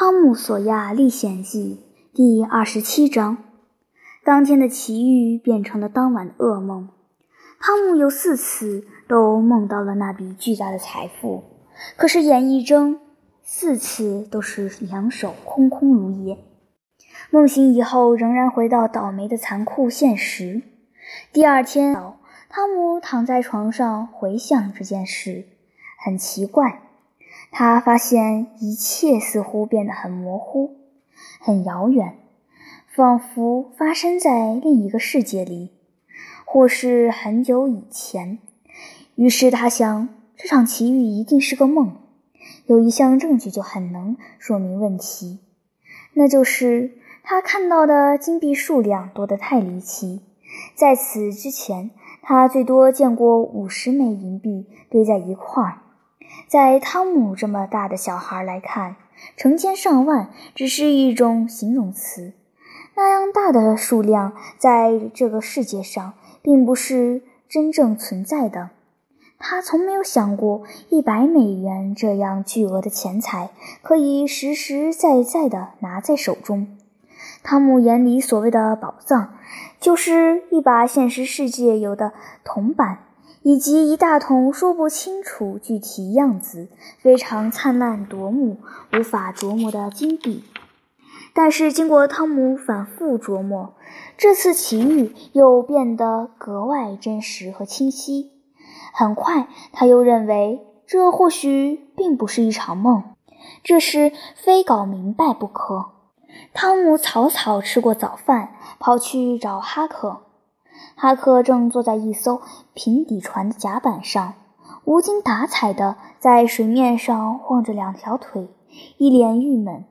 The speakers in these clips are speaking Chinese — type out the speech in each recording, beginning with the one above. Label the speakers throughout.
Speaker 1: 《汤姆·索亚历险记》第二十七章：当天的奇遇变成了当晚的噩梦。汤姆有四次都梦到了那笔巨大的财富，可是演绎中四次都是两手空空如也。梦醒以后，仍然回到倒霉的残酷现实。第二天，汤姆躺在床上回想这件事，很奇怪。他发现一切似乎变得很模糊、很遥远，仿佛发生在另一个世界里，或是很久以前。于是他想，这场奇遇一定是个梦。有一项证据就很能说明问题，那就是他看到的金币数量多得太离奇。在此之前，他最多见过五十枚银币堆在一块儿。在汤姆这么大的小孩来看，成千上万只是一种形容词。那样大的数量，在这个世界上并不是真正存在的。他从没有想过，一百美元这样巨额的钱财可以实实在在地拿在手中。汤姆眼里所谓的宝藏，就是一把现实世界有的铜板。以及一大桶说不清楚具体样子、非常灿烂夺目、无法琢磨的金币。但是经过汤姆反复琢磨，这次奇遇又变得格外真实和清晰。很快，他又认为这或许并不是一场梦，这是非搞明白不可。汤姆草草吃过早饭，跑去找哈克。哈克正坐在一艘平底船的甲板上，无精打采地在水面上晃着两条腿，一脸郁闷。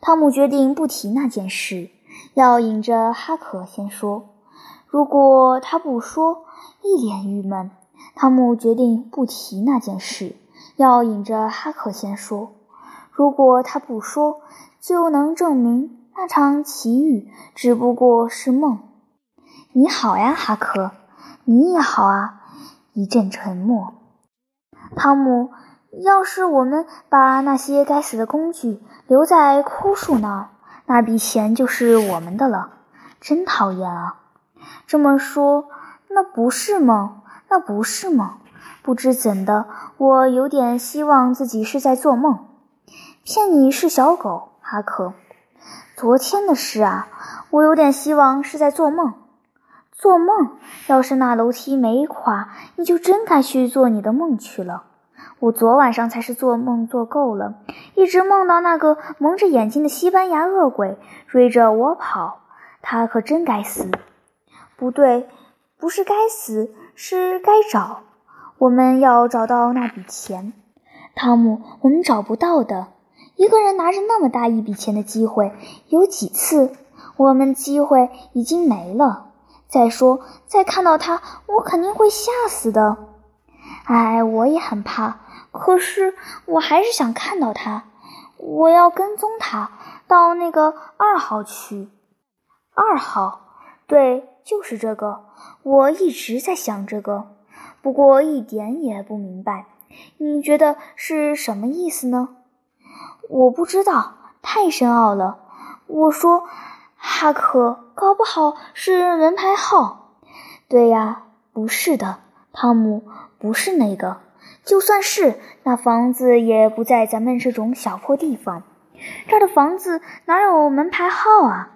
Speaker 1: 汤姆决定不提那件事，要引着哈克先说。如果他不说，一脸郁闷，汤姆决定不提那件事，要引着哈克先说。如果他不说，就能证明那场奇遇只不过是梦。你好呀，哈克，你也好啊。一阵沉默。汤姆，要是我们把那些该死的工具留在枯树那儿，那笔钱就是我们的了。真讨厌啊！这么说，那不是梦，那不是梦。不知怎的，我有点希望自己是在做梦。骗你是小狗，哈克。昨天的事啊，我有点希望是在做梦。做梦！要是那楼梯没垮，你就真该去做你的梦去了。我昨晚上才是做梦做够了，一直梦到那个蒙着眼睛的西班牙恶鬼追着我跑，他可真该死。不对，不是该死，是该找。我们要找到那笔钱，汤姆，我们找不到的。一个人拿着那么大一笔钱的机会有几次？我们机会已经没了。再说，再看到他，我肯定会吓死的。哎，我也很怕，可是我还是想看到他。我要跟踪他到那个二号去。二号，对，就是这个。我一直在想这个，不过一点也不明白。你觉得是什么意思呢？我不知道，太深奥了。我说。哈克，搞不好是门牌号。对呀，不是的，汤姆，不是那个。就算是，那房子也不在咱们这种小破地方。这儿的房子哪有门牌号啊？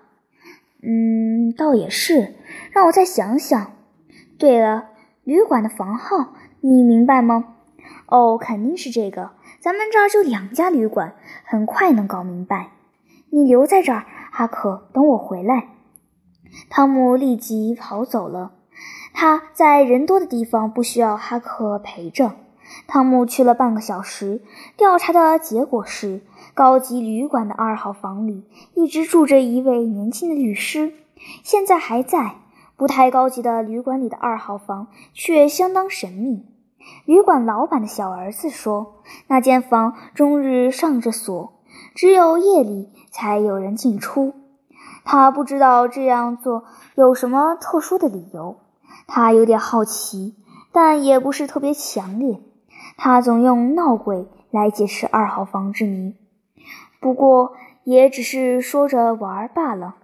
Speaker 1: 嗯，倒也是。让我再想想。对了，旅馆的房号，你明白吗？哦，肯定是这个。咱们这儿就两家旅馆，很快能搞明白。你留在这儿。哈克，等我回来。汤姆立即跑走了。他在人多的地方不需要哈克陪着。汤姆去了半个小时，调查的结果是，高级旅馆的二号房里一直住着一位年轻的律师，现在还在。不太高级的旅馆里的二号房却相当神秘。旅馆老板的小儿子说，那间房终日上着锁，只有夜里。才有人进出，他不知道这样做有什么特殊的理由。他有点好奇，但也不是特别强烈。他总用闹鬼来解释二号房之谜。不过也只是说着玩罢了。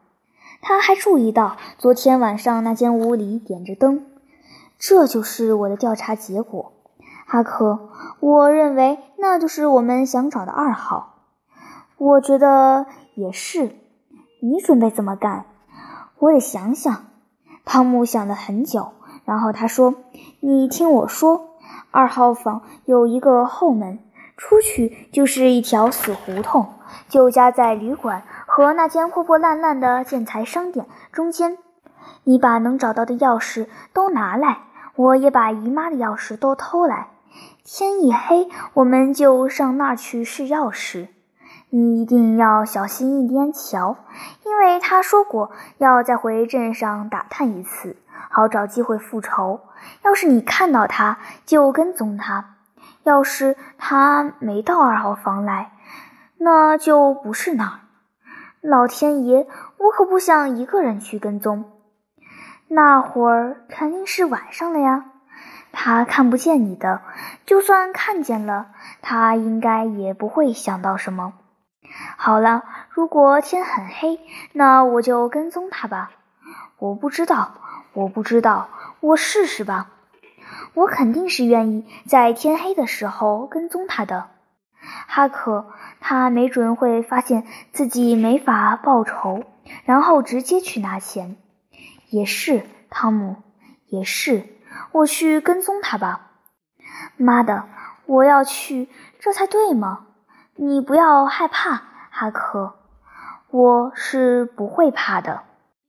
Speaker 1: 他还注意到昨天晚上那间屋里点着灯，这就是我的调查结果。哈克，我认为那就是我们想找的二号。我觉得也是。你准备怎么干？我得想想。汤姆想了很久，然后他说：“你听我说，二号房有一个后门，出去就是一条死胡同，就夹在旅馆和那间破破烂烂的建材商店中间。你把能找到的钥匙都拿来，我也把姨妈的钥匙都偷来。天一黑，我们就上那儿去试钥匙。你一定要小心一点瞧，因为他说过要再回镇上打探一次，好找机会复仇。要是你看到他，就跟踪他；要是他没到二号房来，那就不是那儿。老天爷，我可不想一个人去跟踪。那会儿肯定是晚上了呀，他看不见你的。就算看见了，他应该也不会想到什么。好了，如果天很黑，那我就跟踪他吧。我不知道，我不知道，我试试吧。我肯定是愿意在天黑的时候跟踪他的。哈克，他没准会发现自己没法报仇，然后直接去拿钱。也是，汤姆，也是。我去跟踪他吧。妈的，我要去，这才对嘛？你不要害怕，哈克，我是不会怕的。